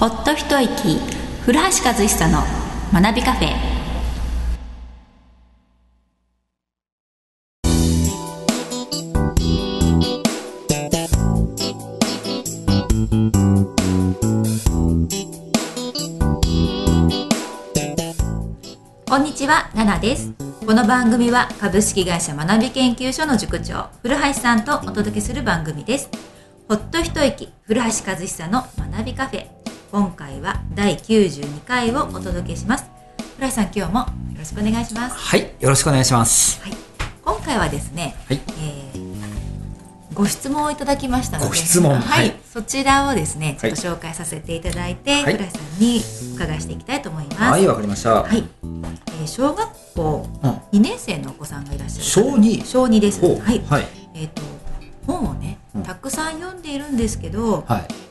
ほっと一息古橋和久の学びカフェこんにちは、ナナです。この番組は株式会社学び研究所の塾長、古橋さんとお届けする番組です。ほっと一息、古橋和久の学びカフェ。今回は第92回をお届けします。古橋さん、今日もよろしくお願いします。はい、よろしくお願いします。はい、今回はですね、はい、えーご質問をいただきましたので、ご質問。はい、はい。そちらをですね、ちょっはいと紹介させていただいて、はい。古橋さんに伺いしていきたいと思います。はい、わかりました。はい、えー小学校うん、2年生のお子さんがいらっしゃる小二。小2です。はい、はい、えっ、と本をねうん。たくさん読んでいるんですけど、はい。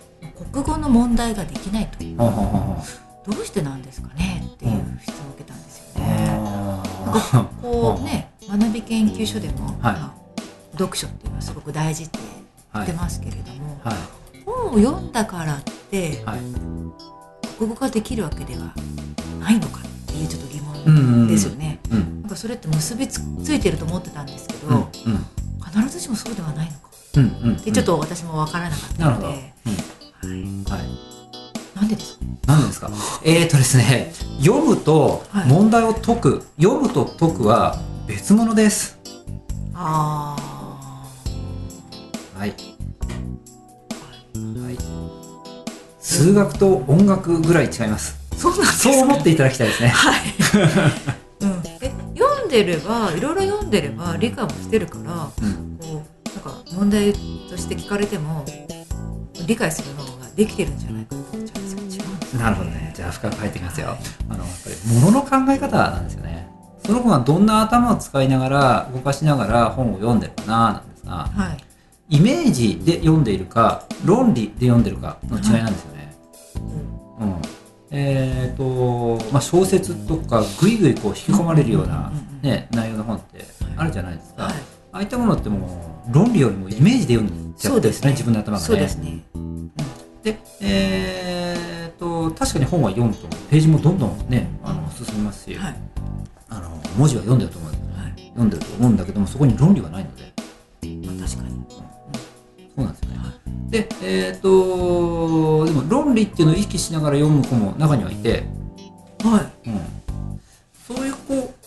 国語の問題ができないとはんはんはんはん。どうしてなんですかね？っていう質問を受けたんですよね、あこうね学び研究所でも、はい。まあ読書っていうのはすごく大事って言って、ますけれども、はい、本を読んだからってはい。国語ができるわけではないのかっていうちょっと疑うんうんうん。問ですよね、うん、なんかそれって結びつついてると思ってたんですけど、うん、うん、必ずしもそうではないのか。うん、うん。でちょっと私も分からなかった。ので、うん、はい、はい。なんでですか？何ですか。えーとですね、読むとはい問題を解く、読むと解くは別物です。あはい。はい。数学と音楽ぐらい違います。ーそうなんですかそう思っていただきたいですね。はい、うん、え読んでればいろいろ読んでれば理解もしてるからうん、こうなんか問題として聞かれても理解するのができてるんじゃないかと思っちゃうんですけど違うんですかなるほどね。じゃあ深く入ってきますよ。あのやっぱり物の考え方なんですよね。その子がどんな頭を使いながら動かしながら本を読んでるかななんですが、はいイメージで読んでいるか論理で読んでるかの違いなんですよね。うん。えっ、とまあ小説とかぐいぐいこう引き込まれるようなね内容の本ってあるじゃないですか。はいああいったものってもう論理よりもイメージで読んじゃってるんですね自分の頭がね。そうですねで、えー、と確かに本は読むとページもどんどんねあの進みますし、はい。あの文字は読んでると思う。はい。読んでると思うんだけどもそこに論理はないので。まあ確かに。そうなんですよね。でえっ、とでも論理っていうのを意識しながら読む子も中にはいて、はい。うん、そういう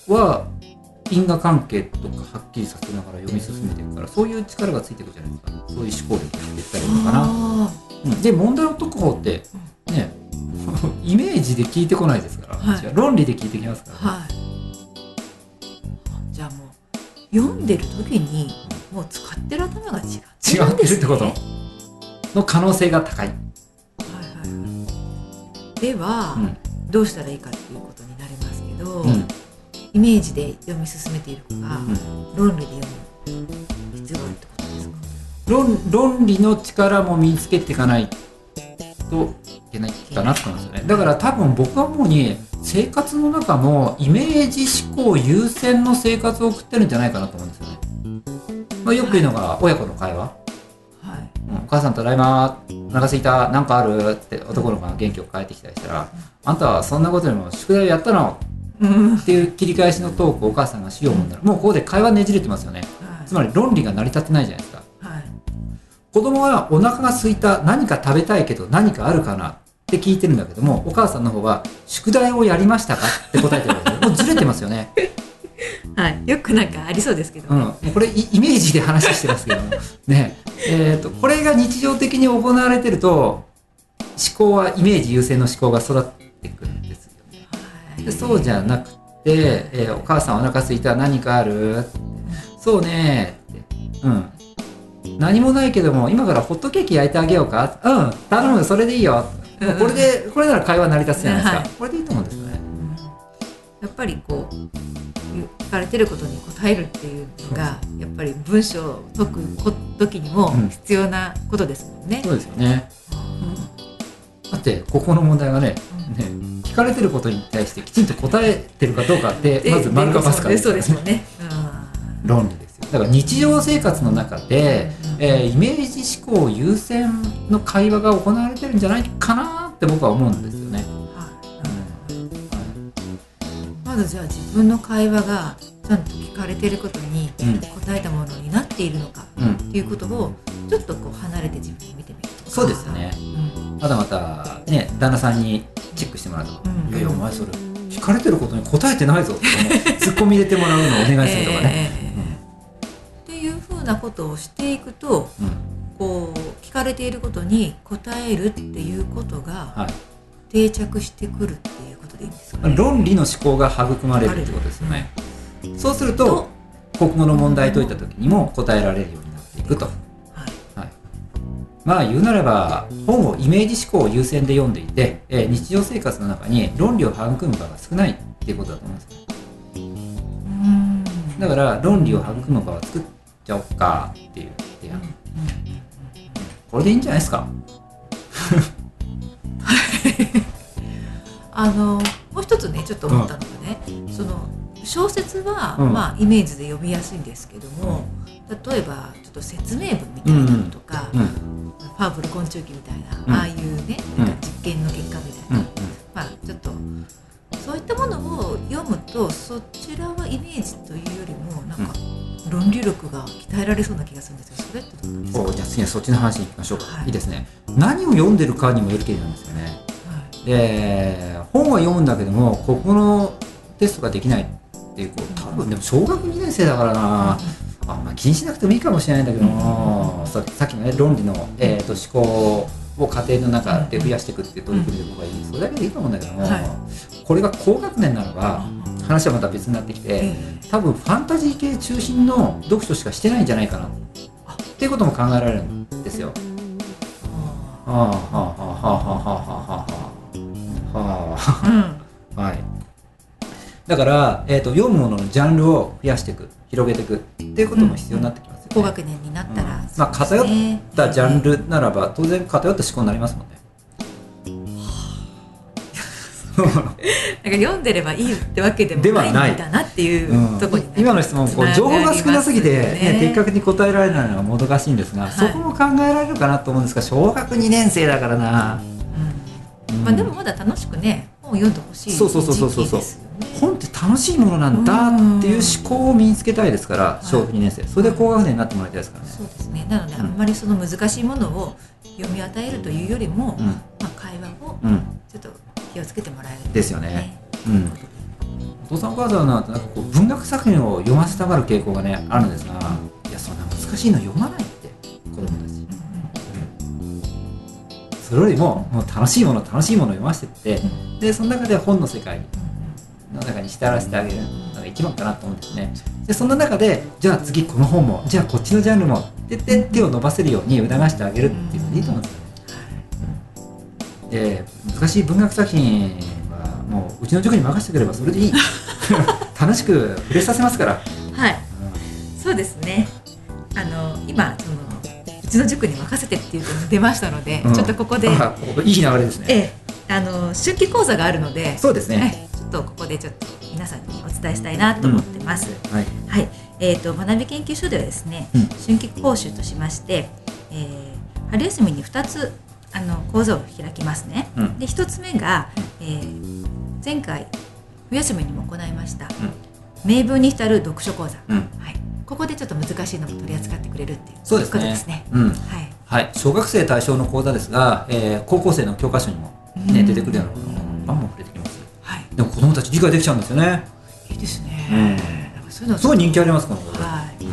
子は因果関係とかはっきりさせながら読み進めていくからそういう力がついていくじゃないですか。そういう思考力が出たりいいのかな。あうん。で問題を解く方ってね イメージで聞いてこないですから、はい。違う。論理で聞いてきますから、ーはい。じゃあもう読んでる時にもう使ってる頭が違って違るんです、ね、ってるってこと？の可能性が高い、はいはいはい。では、うん。どうしたらいいかっていうことになりますけど、うんイメージで読み進めている子が、うん。論理で読む必要があるってことですか？論論理の力も身につけていかないといけないかなと思いますよね。だから多分僕はもうに生活の中もイメージ思考優先の生活を送ってるんじゃないかなと思うんですよね、まあ、よく言うのが親子の会話、はい。うんお母さんただいまお腹すいたなんかあるって男の子が元気よく帰ってきたりしたらあんたはそんなことよりも宿題をやったのうんっていう切り返しのトークをお母さんがしようもんならもうここで会話ねじれてますよね。つまり論理が成り立ってないじゃないですか。はい子供はお腹が空いた何か食べたいけど何かあるかな？って聞いてるんだけどもお母さんの方は宿題をやりましたか？って答えてるんですよ。もうずれてますよね。はい、よくなんかありそうですけど。うん、ね、もうこれイイメージで話してますけども。ね。えー、とこれが日常的に行われてると思考はイメージ優先の思考が育ってくるんですでそうじゃなくて、えーお母さんお腹空いた何かある？そうね。ってうん。何もないけども今からホットケーキ焼いてあげようか？うん。頼む。それでいいよ、これでこれなら会話成り立つじゃないですか、はいこれでいいと思うんですよね。やっぱりこう聞かれてることに答えるっていうのがやっぱり文章を解くこ時にもうん。必要なことですもんね。そうですよねだってここの問題がねね聞かれてることに対してきちんと答えてるかどうかってでまず丸がますからそうですもんね。論理ですよ。だから日常生活の中で、うん。えーイメージ思考優先の会話が行われてるんじゃないかなっって僕は思うんですよね。はい。まずじゃあ自分の会話がちゃんと聞かれていることにうん。答えたものになっているのかうん、っていうことをちょっとこう離れて自分を見てみるとか。そうですね。うん。まだまたね旦那さんにチェックしてもらうと、うん。いやいやお前それ聞かれてることに答えてないぞってねツッコミ入れてもらうのをお願いするとかね。えーっていうふうなことをしていくとうん。こう聞かれていることに答えるっていうことがはい。定着してくるっていうことでいいんですかね。論理の思考が育まれるってことですよね。そうすると国語の問題解いた時にも答えられるようになっていくと。はいはい、まあ言うなれば本をイメージ思考を優先で読んでいて、えー日常生活の中に論理を育む場が少ないっていうことだと思います。うんだから論理を育む場を作っちゃおうかっていう提案。これでいいんじゃないですか？あのもう一つねちょっと思ったのがね、その小説は、うん。まあ、イメージで読みやすいんですけども例えばちょっと説明文みたいなのとか、うん。ファーブル昆虫記みたいな、うん。ああいうねなんか実験の結果みたいな、うん。まあちょっとそういったものを読むとそちらはイメージというよりもなんか論理力が鍛えられそうな気がするんですけどそれってどうなんですか、おじゃあ次はそっちの話に行きましょうか。はい。い、いですね。何を読んでるかにもよるけりなんですよね。はい。で本は読むんだけども国語のテストができないっていう子多分でも小学2年生だからな。あんま気にしなくてもいいかもしれないんだけどもささっきのね論理の、えー、と思考を家庭の中で増やしていくっていう取り組みで僕はいい。それだけでいいと思うんだけども、はい。これが高学年ならば話はまた別になってきてえ多分ファンタジー系中心の読書しかしてないんじゃないかな。っていうことも考えられるんですよ。あはあはあはあはあはあはあはあはあ。ーうん。はい、だから、えー、と読むもののジャンルを増やしていく広げていくっていうことも必要になってきますよね。高学年になったら、うん。まあ偏ったジャンルならば当然偏った思考になりますもんね。なんか読んでればいいってわけでもないんだなっていうところに、今の質問こう情報が少なすぎて、ね、的的確に答えられないのがもどかしいんですが、はい。そこも考えられるかなと思うんですが小学2年生だからな、うん。まあでもまだ楽しくね本を読んでほしいそうそうそうそうそう。時期ですよね本って楽しいものなんだっていう思考を身につけたいですからい小学2年生。それで高学年になってもらいたいですからね。そうですね。なので、うん。あんまりその難しいものを読み与えるというよりも、うん。まあ、会話をうん。ちょっと気をつけてもらえる。ですよね。うん、お父さんお母さんなんてなんかこう文学作品を読ませたがる傾向がねあるんですがいやそんな難しいの読まないって子供たち、それよりももう楽しいもの楽しいものを読ませてってでその中で本の世界の中に浸らせてあげるのが一番かなと思うんですね。でその中でじゃあ次この本もじゃあこっちのジャンルもって言って手を伸ばせるように促してあげるっていうのでいいと思うんですよ。ねで難しい文学作品はもううちの塾に任せてくればそれでいい。楽しく触れさせますから、はい。そうですね。あの今そのうちの塾に任せてっていうのが出ましたので、うん。ちょっとここで、いい流れですね。ええ。あの春季講座があるのでそうですね。はい、でちょっと皆さんにお伝えしたいなと思ってます。はい。はい、えー、と学び研究所ではですね、うん。春季講習としまして、えー春休みに2つあの講座を開きますね。うん。で1つ目が、えー前回冬休みにも行いました、名文に浸る読書講座、うん。はい、ここでちょっと難しいのも取り扱ってくれるっていうそうですね。ですね。うん。はい。はい、小学生対象の講座ですが、えー高校生の教科書にも、ねうん。出てくるようなもバでも子供たち理解できちゃうんですよね。いいですね。うん。そういうのすごい人気ありますこのはい、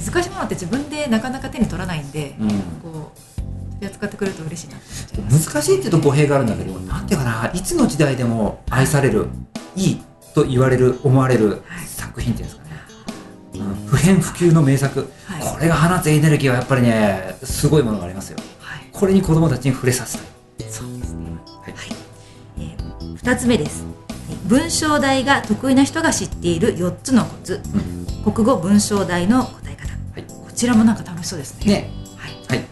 難しいものって自分でなかなか手に取らないんで、うん。こう取り扱ってくれると嬉しいな。難しいっていうと語弊があるんだけどなんていうかないつの時代でも愛されるいいと言われる思われるはい。作品っていうんですかね、うん。不変不朽の名作、はい。これが放つエネルギーはやっぱりねすごいものがありますよ。はい、これに子供たちに触れさせたい。そうですね。はい。えー二つ目です。文章題が得意な人が知っている四つのコツ。国語文章題の答え方。はいこちらもなんか楽しそうですね。ねはい。はい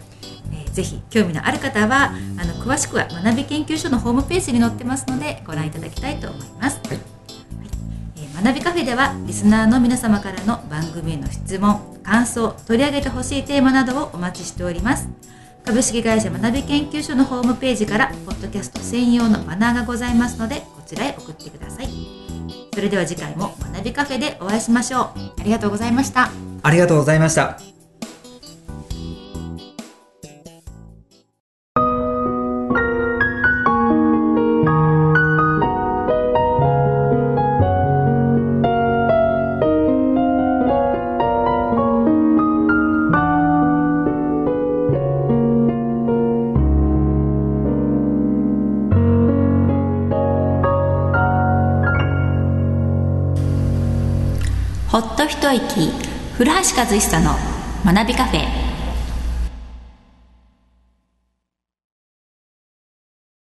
えーぜひ興味のある方はあの詳しくは学び研究所のホームページに載ってますのでご覧いただきたいと思います、はいえー学びカフェではリスナーの皆様からの番組への質問感想取り上げてほしいテーマなどをお待ちしております株式会社学び研究所のホームページからポッドキャスト専用のバナーがございますのでこちらへ送ってください。それでは次回も学びカフェでお会いしましょう。ありがとうございました。ありがとうございました。と一息古橋和久の学びカフェ。